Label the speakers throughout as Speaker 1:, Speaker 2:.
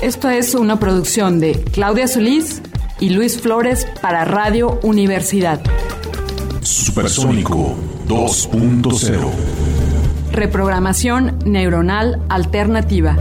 Speaker 1: Esto es una producción de Claudia Solís y Luis Flores para Radio Universidad.
Speaker 2: Supersónico 2.0.
Speaker 1: Reprogramación neuronal alternativa.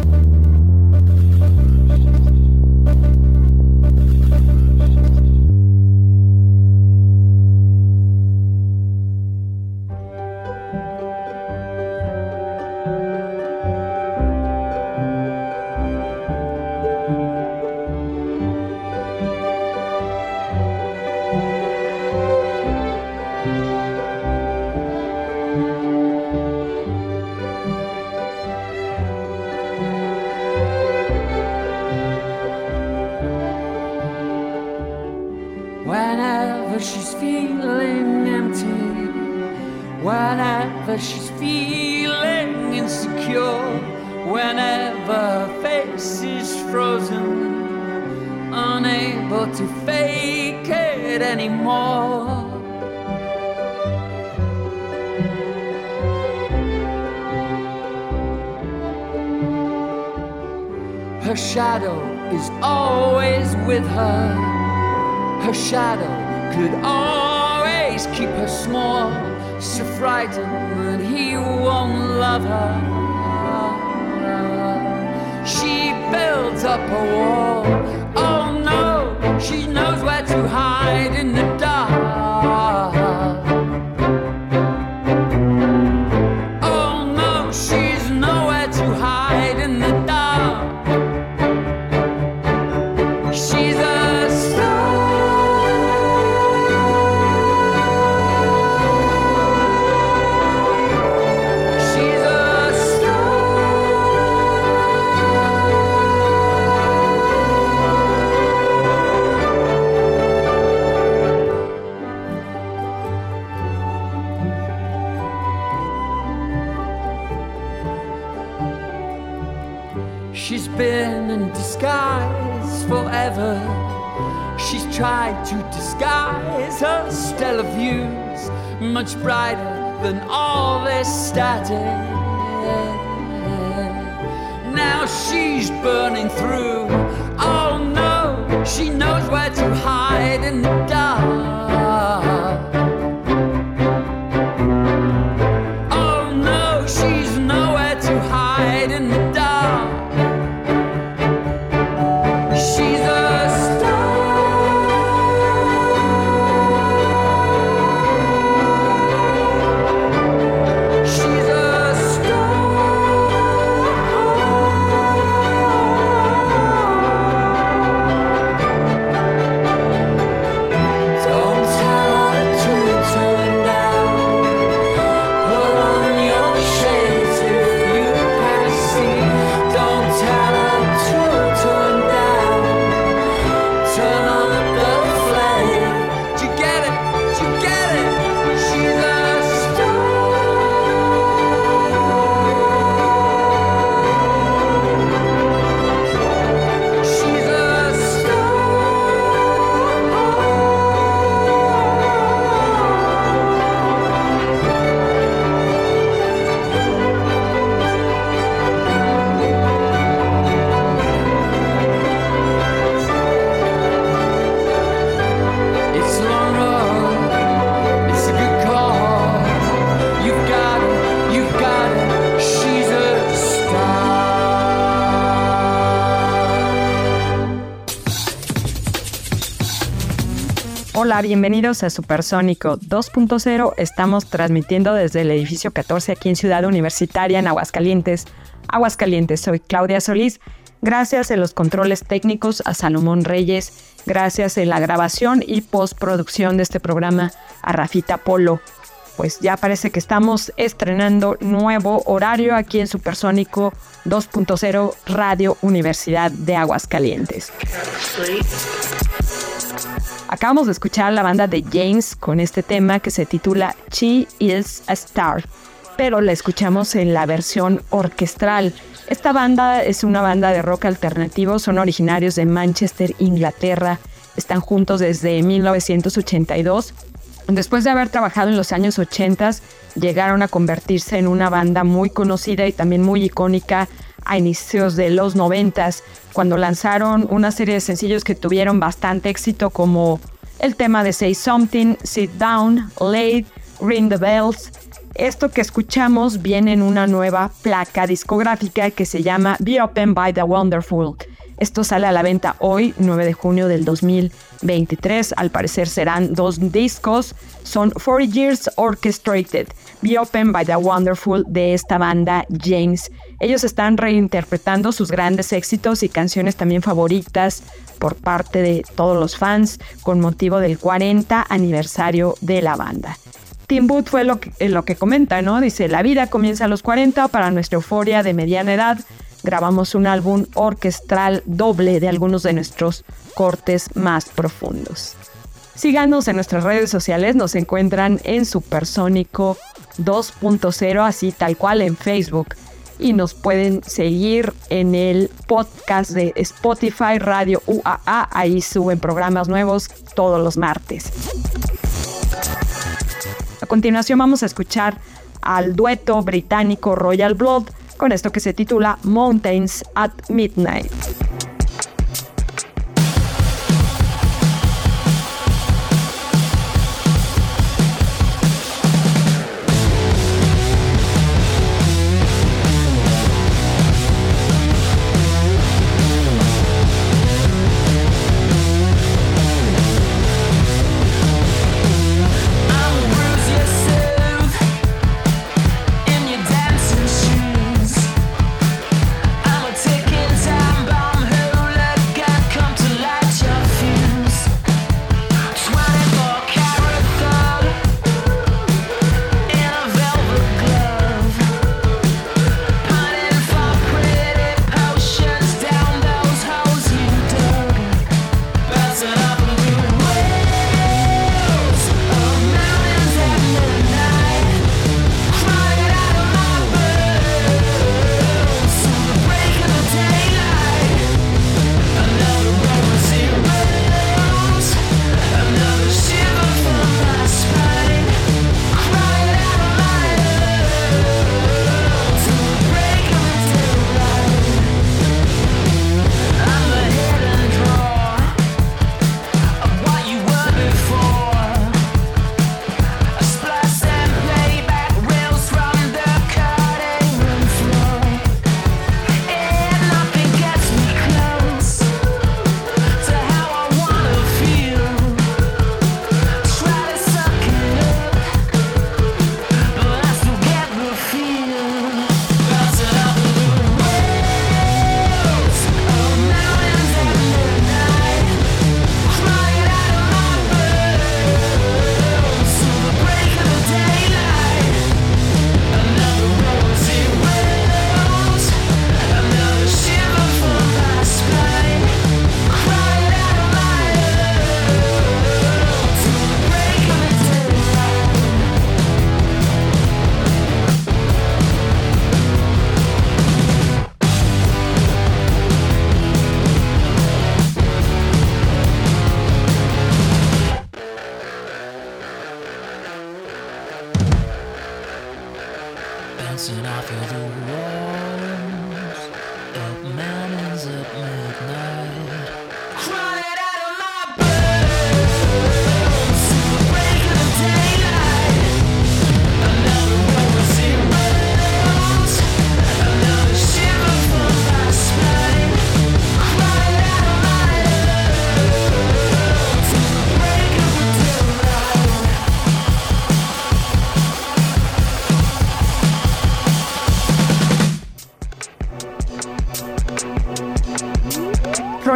Speaker 1: Bienvenidos a Supersónico 2.0. Estamos transmitiendo desde el edificio 14 aquí en Ciudad Universitaria, en Aguascalientes. Aguascalientes, soy Claudia Solís. Gracias en los controles técnicos a Salomón Reyes. Gracias en la grabación y postproducción de este programa a Rafita Polo. Pues ya parece que estamos estrenando nuevo horario aquí en Supersónico 2.0 Radio Universidad de Aguascalientes. Acabamos de escuchar la banda de James con este tema que se titula She is a Star, pero la escuchamos en la versión orquestral. Esta banda es una banda de rock alternativo, son originarios de Manchester, Inglaterra, están juntos desde 1982. Después de haber trabajado en los años 80, llegaron a convertirse en una banda muy conocida y también muy icónica
Speaker 3: a inicios de los noventas, cuando lanzaron una serie de sencillos que tuvieron bastante éxito como el tema de Say Something, Sit Down, Late, Ring the Bells. Esto que escuchamos viene en una nueva placa discográfica que se llama Be Open by the Wonderful. Esto sale a la venta hoy, 9 de junio del 2023. Al parecer serán dos discos. Son 40 Years Orchestrated, Be Open by the Wonderful de esta banda James. Ellos están reinterpretando sus grandes éxitos y canciones también favoritas por parte de todos los fans con motivo del 40 aniversario de la banda. Tim Booth fue lo que, lo que comenta, ¿no? Dice, la vida comienza a los 40 para nuestra euforia de mediana edad. Grabamos un álbum orquestral doble de algunos de nuestros cortes más profundos. Síganos en nuestras redes sociales, nos encuentran en Supersónico 2.0, así tal cual en Facebook y nos pueden seguir en el podcast de Spotify Radio UAA. Ahí suben programas nuevos todos los martes. A continuación vamos a escuchar al dueto británico Royal Blood con esto que se titula Mountains at Midnight.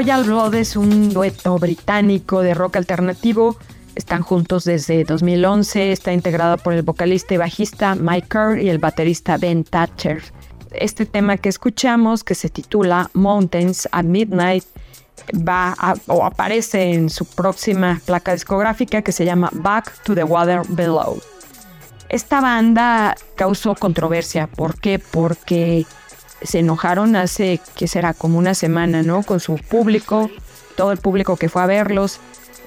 Speaker 3: Royal Blood es un dueto británico de rock alternativo. Están juntos desde 2011. Está integrado por el vocalista y bajista Mike Kerr y el baterista Ben Thatcher. Este tema que escuchamos, que se titula Mountains at Midnight, va o aparece en su próxima placa discográfica que se llama Back to the Water Below. Esta banda causó controversia. ¿Por qué? Porque se enojaron hace, que será como una semana, ¿no? Con su público, todo el público que fue a verlos.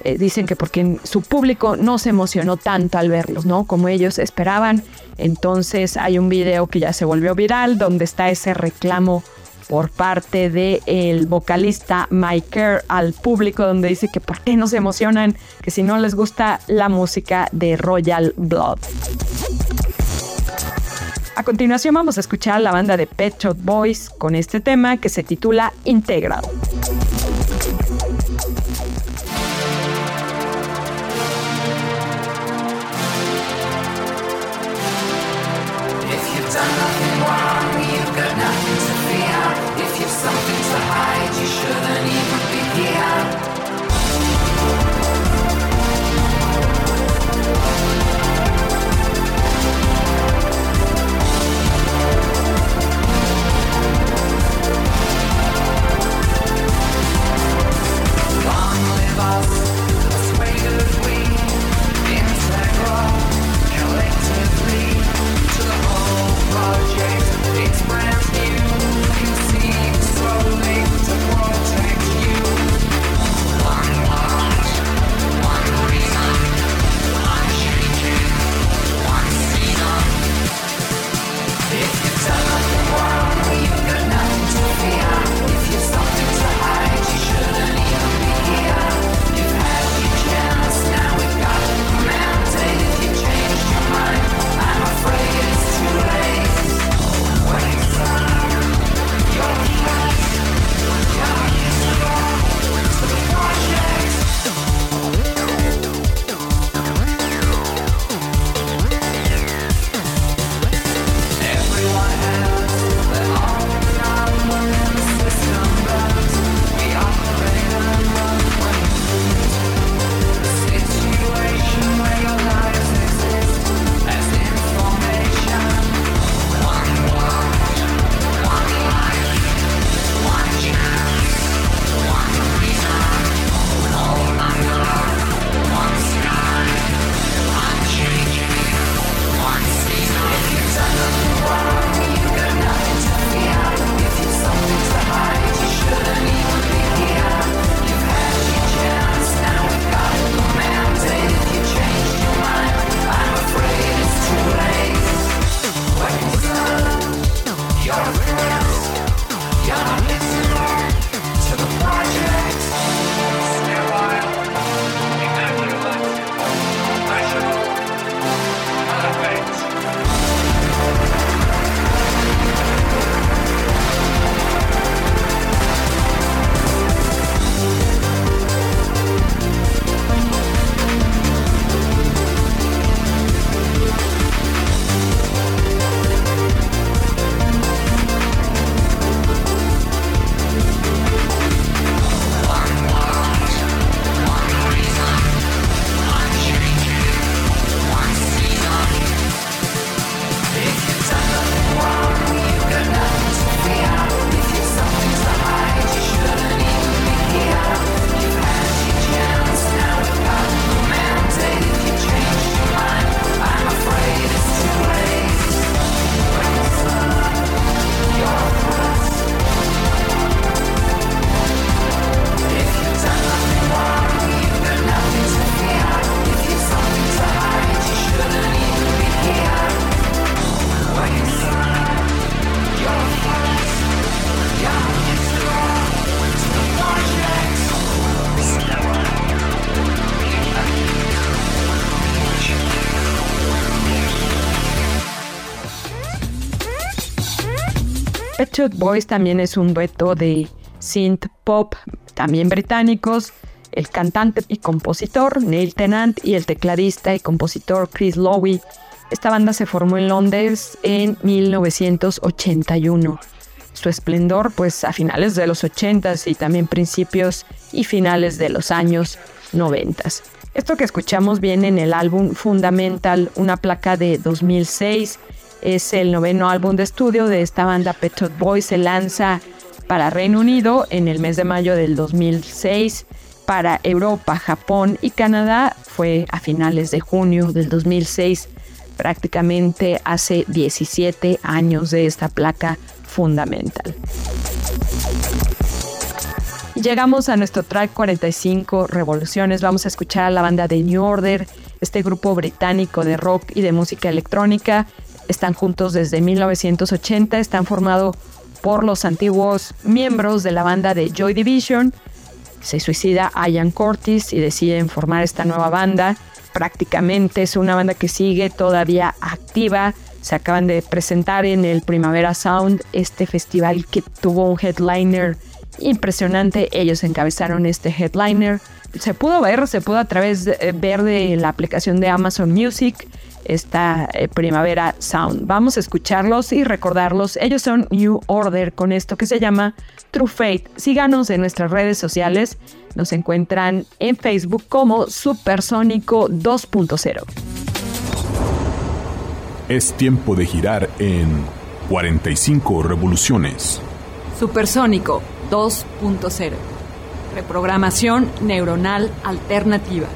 Speaker 3: Eh, dicen que porque su público no se emocionó tanto al verlos, ¿no? Como ellos esperaban. Entonces hay un video que ya se volvió viral donde está ese reclamo
Speaker 4: por parte del el vocalista Mike Kerr al público donde dice que por qué no se emocionan, que si no les gusta la música de Royal Blood. A continuación vamos a escuchar a la banda de Pet Shop Boys con este tema que se titula Integral. Boys también es un dueto de synth pop, también británicos. El cantante y compositor Neil Tennant y el tecladista y compositor Chris Lowe. Esta banda se formó en Londres en 1981. Su esplendor, pues a finales de los 80s y también principios y finales de los años 90. Esto que escuchamos viene en el álbum Fundamental, una placa de 2006 es el noveno álbum de estudio de esta banda Pet Shop Boys. Se lanza para Reino Unido en el mes de mayo del 2006. Para Europa, Japón y Canadá fue a finales de junio del 2006, prácticamente hace 17 años de esta placa fundamental. Llegamos a nuestro track 45 Revoluciones. Vamos a escuchar a la banda de New Order, este grupo británico de rock y de música electrónica están juntos desde 1980, están formados
Speaker 3: por los antiguos miembros de la banda de Joy Division. Se suicida Ian Curtis y deciden formar esta nueva banda. Prácticamente es una banda que sigue todavía activa. Se acaban de presentar en el Primavera Sound, este festival que tuvo un headliner impresionante. Ellos encabezaron este headliner. Se pudo ver, se pudo a través de, eh, ver de la aplicación de Amazon Music esta eh, Primavera Sound. Vamos a escucharlos y recordarlos. Ellos son New Order con esto que se llama True Fate. Síganos en nuestras redes sociales. Nos encuentran en Facebook como Supersónico 2.0.
Speaker 2: Es tiempo de girar en 45 revoluciones.
Speaker 5: Supersónico 2.0. Reprogramación neuronal alternativa.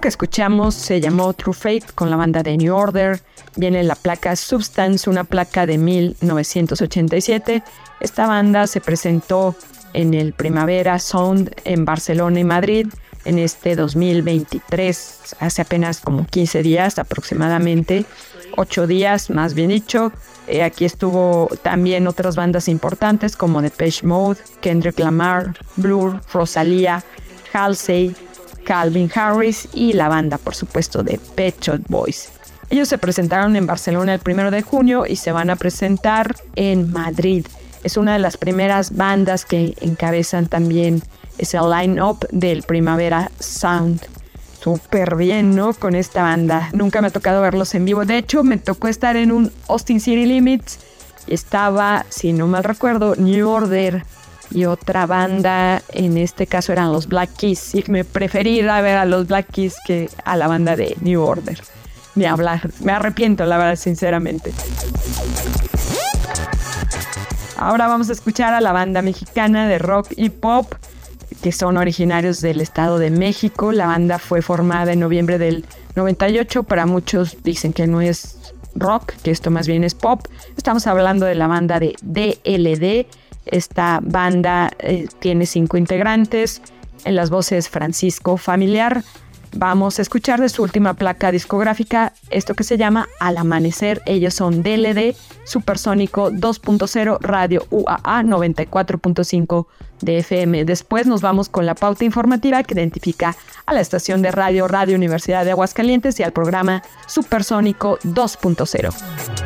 Speaker 3: Que escuchamos se llamó True Fate con la banda de New Order. Viene la placa Substance, una placa de 1987. Esta banda se presentó en el Primavera Sound en Barcelona y Madrid en este 2023, hace apenas como 15 días aproximadamente, 8 días más bien dicho. Eh, aquí estuvo también otras bandas importantes como Depeche Mode, Kendrick Lamar, Blur, Rosalía, Halsey, Calvin Harris y la banda, por supuesto, de Pet Shop Boys. Ellos se presentaron en Barcelona el 1 de junio y se van a presentar en Madrid. Es una de las primeras bandas que encabezan también ese line-up del Primavera Sound. Súper bien, ¿no? Con esta banda. Nunca me ha tocado verlos en vivo. De hecho, me tocó estar en un Austin City Limits. Estaba, si no mal recuerdo, New Order y otra banda, en este caso eran los Black Keys. Y me preferí a ver a los Black Keys que a la banda de New Order. Ni hablar. Me arrepiento, la verdad, sinceramente. Ahora vamos a escuchar a la banda mexicana de rock y pop que son originarios del Estado de México. La banda fue formada en noviembre del 98. Para muchos dicen que no es rock, que esto más bien es pop. Estamos hablando de la banda de DLD. Esta banda eh, tiene cinco integrantes. En las voces Francisco Familiar, Vamos a escuchar de su última placa discográfica esto que se llama Al Amanecer. Ellos son DLD, Supersónico 2.0, Radio UAA 94.5 de FM. Después nos vamos con la pauta informativa que identifica a la estación de radio Radio Universidad de Aguascalientes y al programa Supersónico 2.0.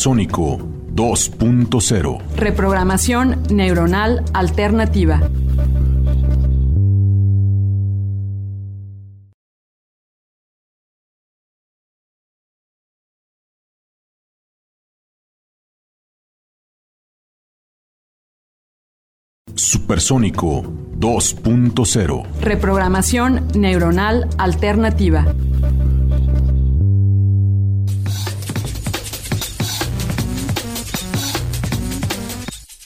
Speaker 2: Supersónico 2.0.
Speaker 5: Reprogramación neuronal alternativa.
Speaker 2: Supersónico 2.0.
Speaker 5: Reprogramación neuronal alternativa.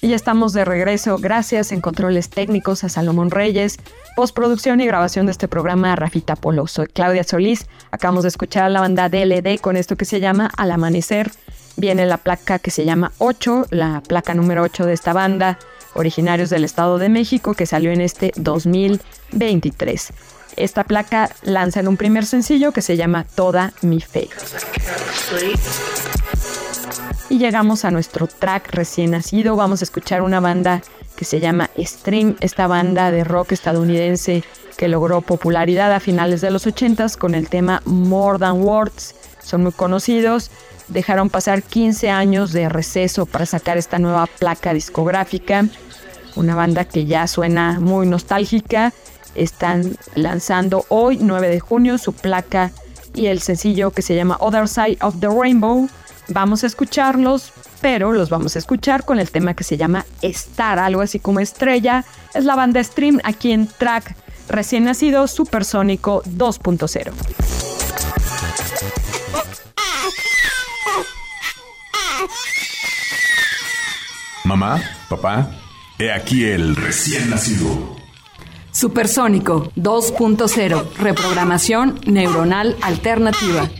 Speaker 3: Y ya estamos de regreso. Gracias en controles técnicos a Salomón Reyes, postproducción y grabación de este programa a Rafita Polo. Soy Claudia Solís. Acabamos de escuchar a la banda DLD con esto que se llama Al Amanecer. Viene la placa que se llama 8, la placa número 8 de esta banda, originarios del Estado de México, que salió en este 2023. Esta placa lanza en un primer sencillo que se llama Toda mi fe. Y llegamos a nuestro track recién nacido. Vamos a escuchar una banda que se llama Stream, esta banda de rock estadounidense que logró popularidad a finales de los 80s con el tema More Than Words. Son muy conocidos. Dejaron pasar 15 años de receso para sacar esta nueva placa discográfica. Una banda que ya suena muy nostálgica. Están lanzando hoy, 9 de junio, su placa y el sencillo que se llama Other Side of the Rainbow Vamos a escucharlos, pero los vamos a escuchar con el tema que se llama Star, algo así como estrella. Es la banda Stream aquí en track recién nacido Supersónico 2.0.
Speaker 2: Mamá, papá, he aquí el recién nacido.
Speaker 5: Supersónico 2.0, reprogramación neuronal alternativa.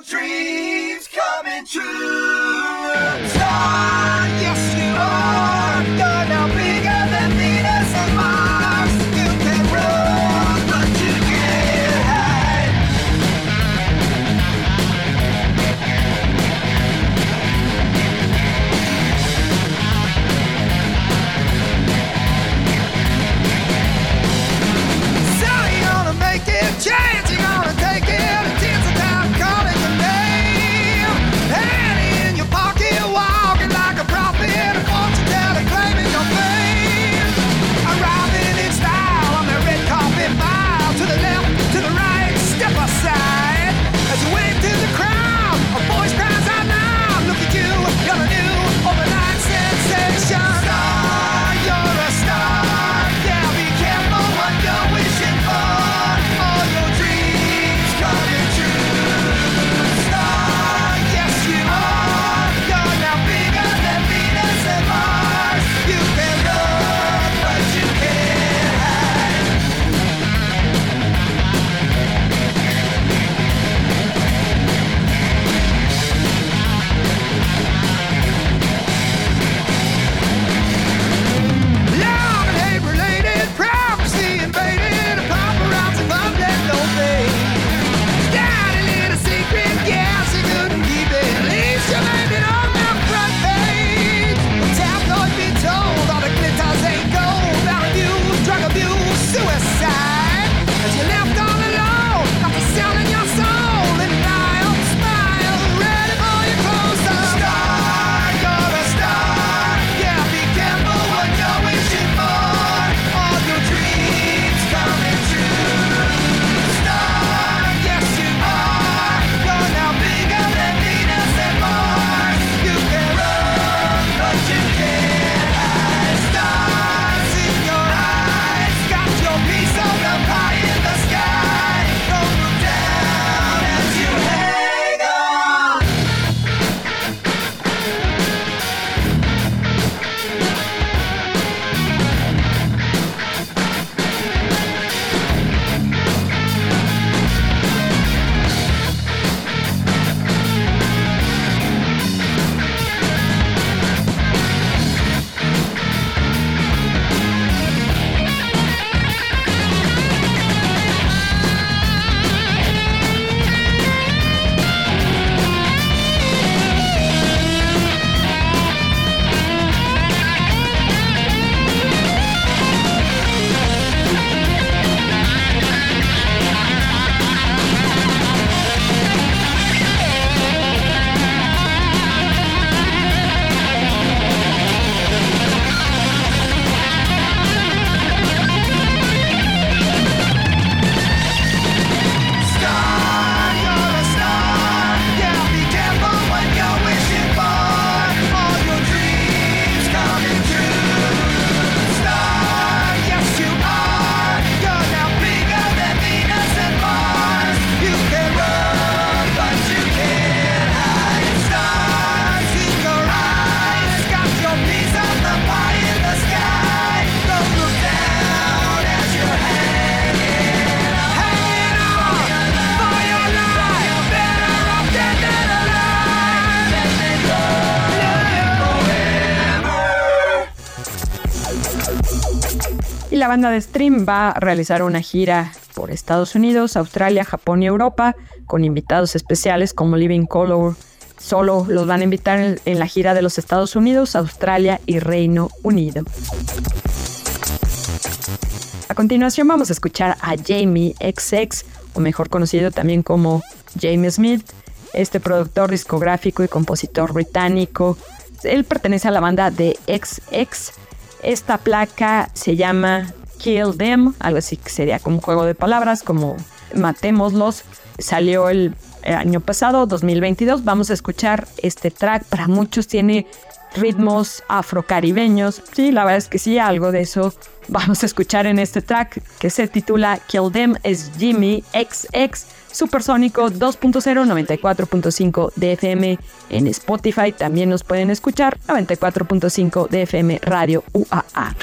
Speaker 6: Dreams coming true.
Speaker 3: La banda de Stream va a realizar una gira por Estados Unidos, Australia, Japón y Europa con invitados especiales como Living Color. Solo los van a invitar en, la gira de los Estados Unidos, Australia y Reino Unido. A continuación vamos a escuchar a Jamie XX, o mejor conocido también como Jamie Smith, este productor discográfico y compositor británico. Él pertenece a la banda de XX. Esta placa se llama Kill Them, algo así que sería como juego de palabras, como matémoslos. Salió el, el año pasado, 2022. Vamos a escuchar este track. Para muchos tiene ritmos afrocaribeños. Sí, la verdad es que sí, algo de eso vamos a escuchar en este track que se titula Kill Them es Jimmy XX Supersónico 2.0 94.5 DFM en Spotify. También nos pueden escuchar 94.5 DFM Radio UAA.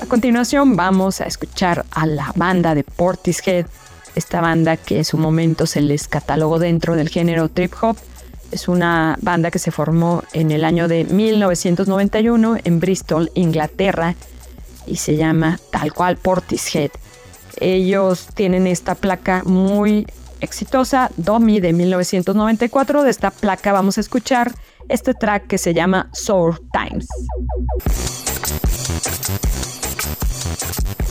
Speaker 3: A continuación vamos a escuchar a la banda de Portishead, esta banda que en su momento se les catalogó dentro del género trip hop. Es una banda que se formó en el año de 1991 en Bristol, Inglaterra, y se llama tal cual Portishead. Ellos tienen esta placa muy exitosa, Domi de 1994. De esta placa vamos a escuchar este track que se llama Sour Times.
Speaker 7: Thank you.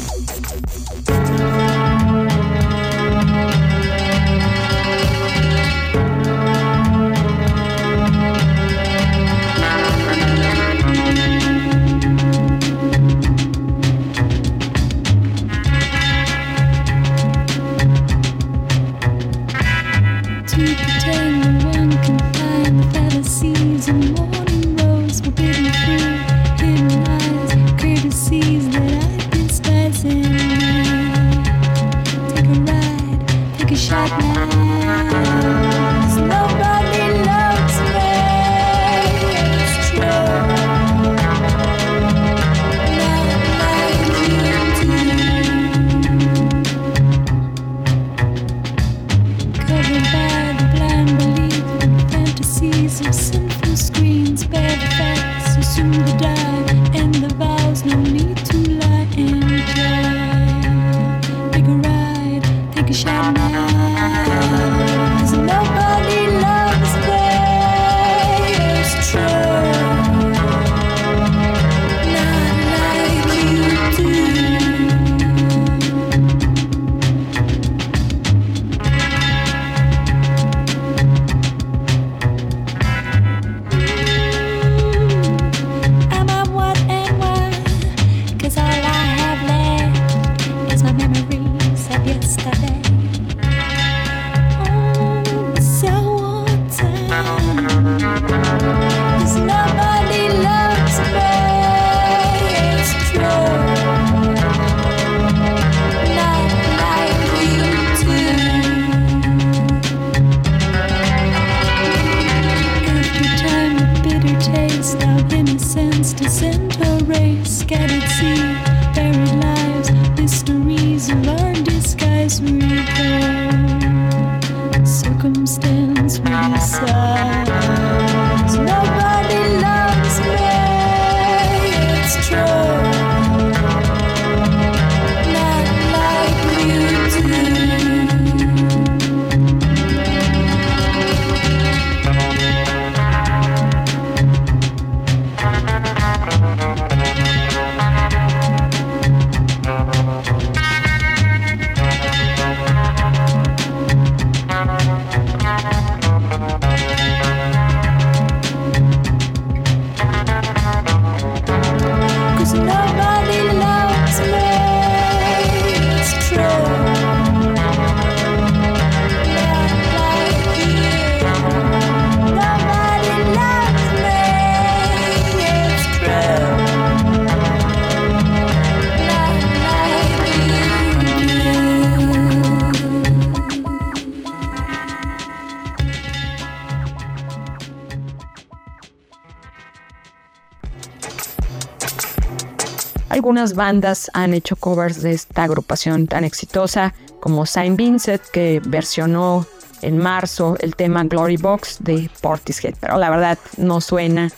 Speaker 3: Algunas bandas han hecho covers de esta agrupación tan exitosa como Saint Vincent, que versionó en marzo el tema Glory Box de Portishead, pero la verdad no suena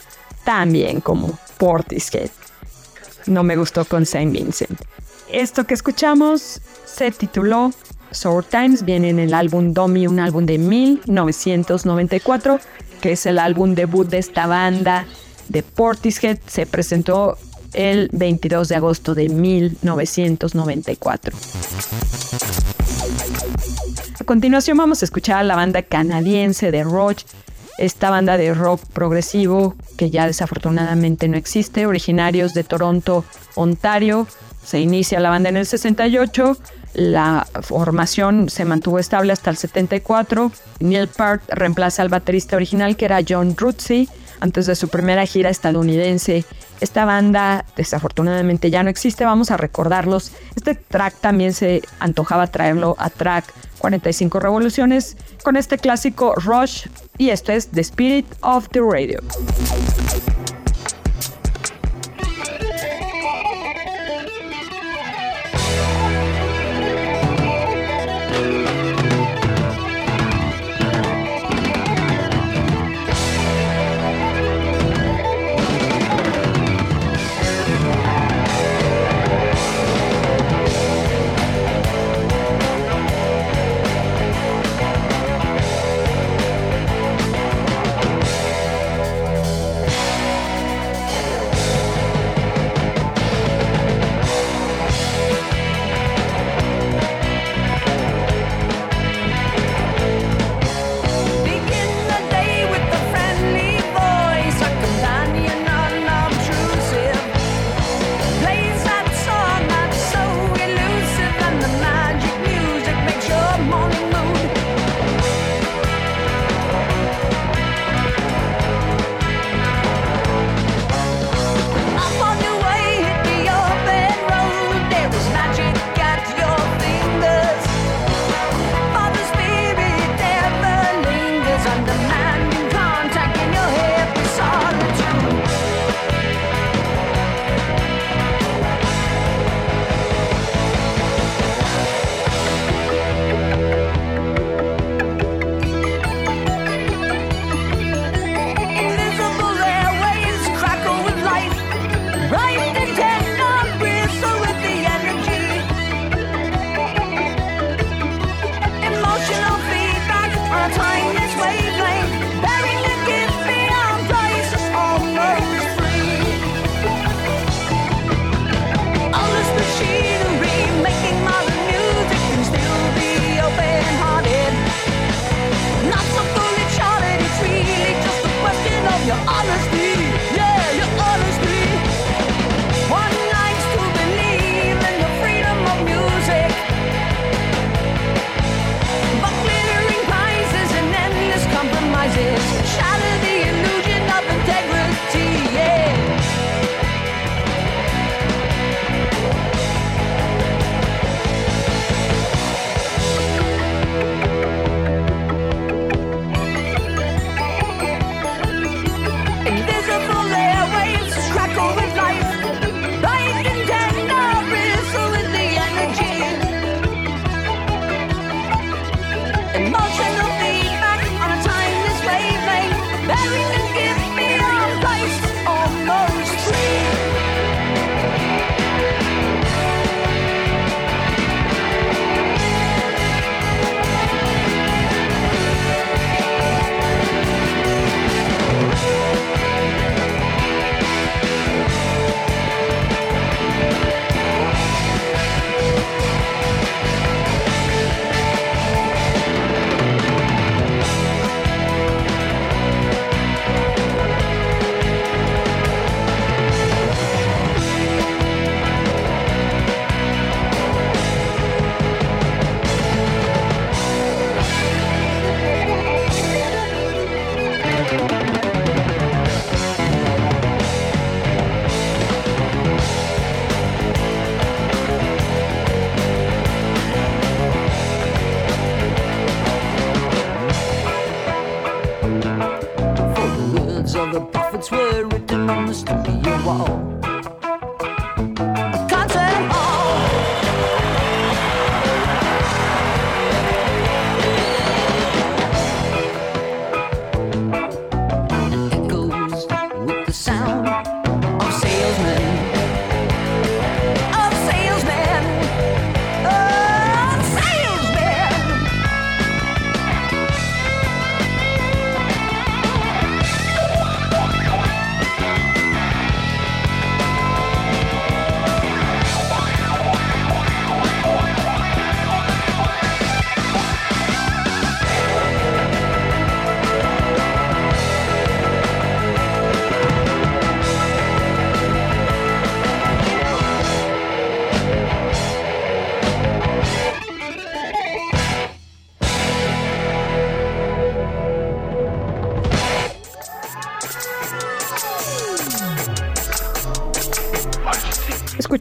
Speaker 3: tan bien como Portishead. No me gustó con Saint Vincent. Esto que escuchamos se tituló Sour Times, viene en el álbum Domi, un álbum de 1994, que es el álbum debut de esta banda de Portishead. Se presentó el 22 de agosto de 1994. A continuación vamos a escuchar a la banda canadiense de Roach, esta banda de rock progresivo que ya desafortunadamente no existe, originarios de Toronto, Ontario. Se inicia la banda en el 68, la formación se mantuvo estable hasta el 74. Neil Peart reemplaza al baterista original que era John Rutsey antes de su primera gira estadounidense. Esta banda desafortunadamente ya no existe, vamos a recordarlos. Este track también se antojaba traerlo a track 45 revoluciones con este clásico Rush y esto es The Spirit of the Radio.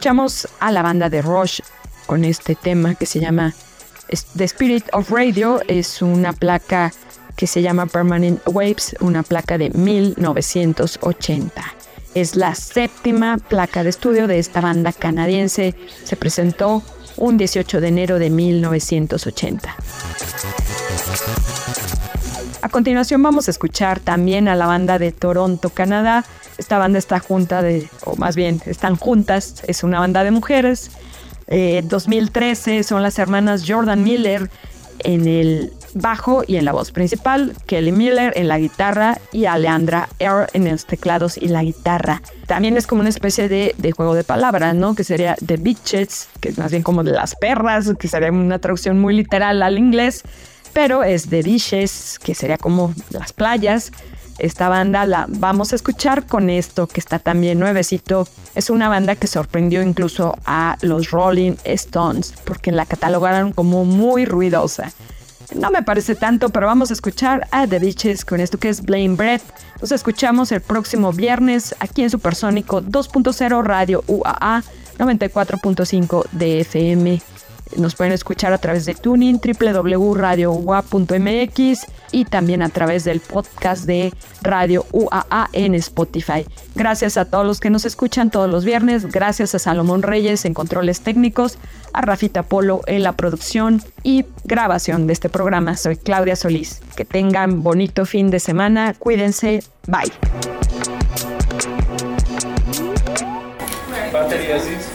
Speaker 3: Escuchamos a la banda de Rush con este tema que se llama The Spirit of Radio. Es una placa que se llama Permanent Waves, una placa de 1980. Es la séptima placa de estudio de esta banda canadiense. Se presentó un 18 de enero de 1980. A continuación vamos a escuchar también a la banda de Toronto, Canadá. Esta banda está junta de, o más bien, están juntas, es una banda de mujeres. Eh, 2013 son las hermanas Jordan Miller en el bajo y en la voz principal, Kelly Miller en la guitarra y Alejandra Earl en los teclados y la guitarra. También es como una especie de, juego de palabras, ¿no? Que sería The Bitches, que es más bien como de las perras, que sería una traducción muy literal al inglés pero es de Dishes, que sería como las playas. Esta banda la vamos a escuchar con esto que está también nuevecito. Es una banda que sorprendió incluso a los Rolling Stones porque la catalogaron como muy ruidosa. No me parece tanto, pero vamos a escuchar a The Beaches con esto que es Blame Breath. Nos escuchamos el próximo viernes aquí en Supersónico 2.0 Radio UAA 94.5 de FM. Nos pueden escuchar a través de Tuning, www.radioua.mx y también a través del podcast de Radio UAA en Spotify. Gracias a todos los que nos escuchan todos los viernes. Gracias a Salomón Reyes en controles técnicos, a Rafita Polo en la producción y grabación de este programa. Soy Claudia Solís. Que tengan bonito fin de semana. Cuídense. Bye.
Speaker 1: Done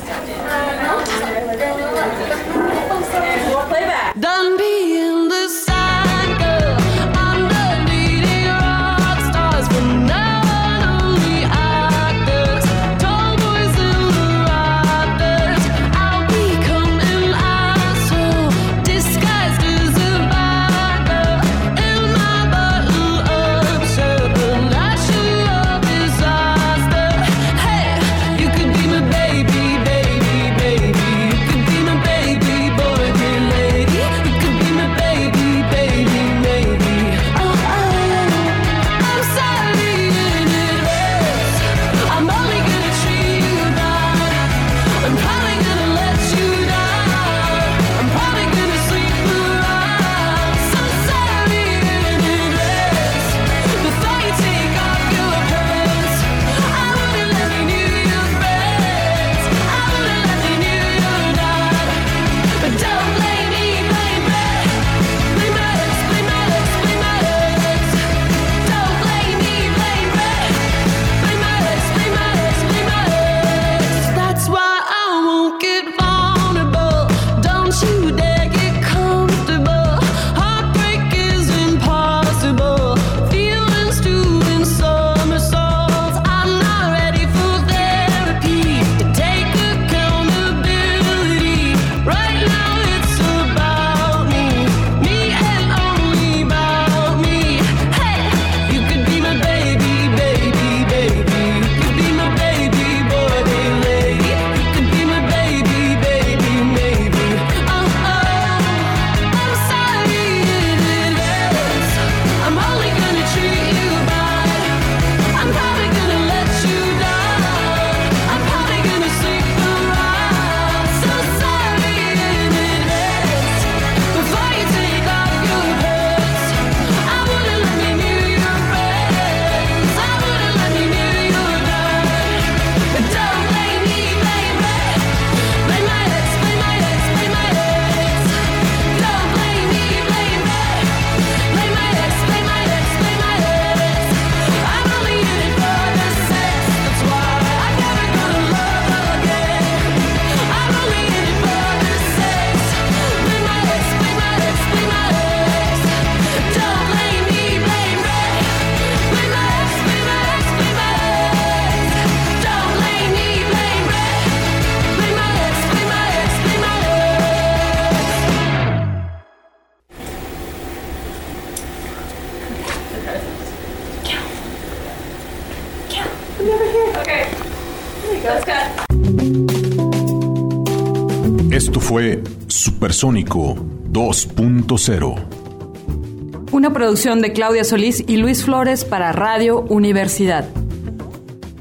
Speaker 2: Supersónico 2.0.
Speaker 5: Una producción de Claudia Solís y Luis Flores para Radio Universidad.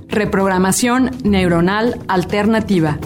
Speaker 5: Reprogramación neuronal alternativa.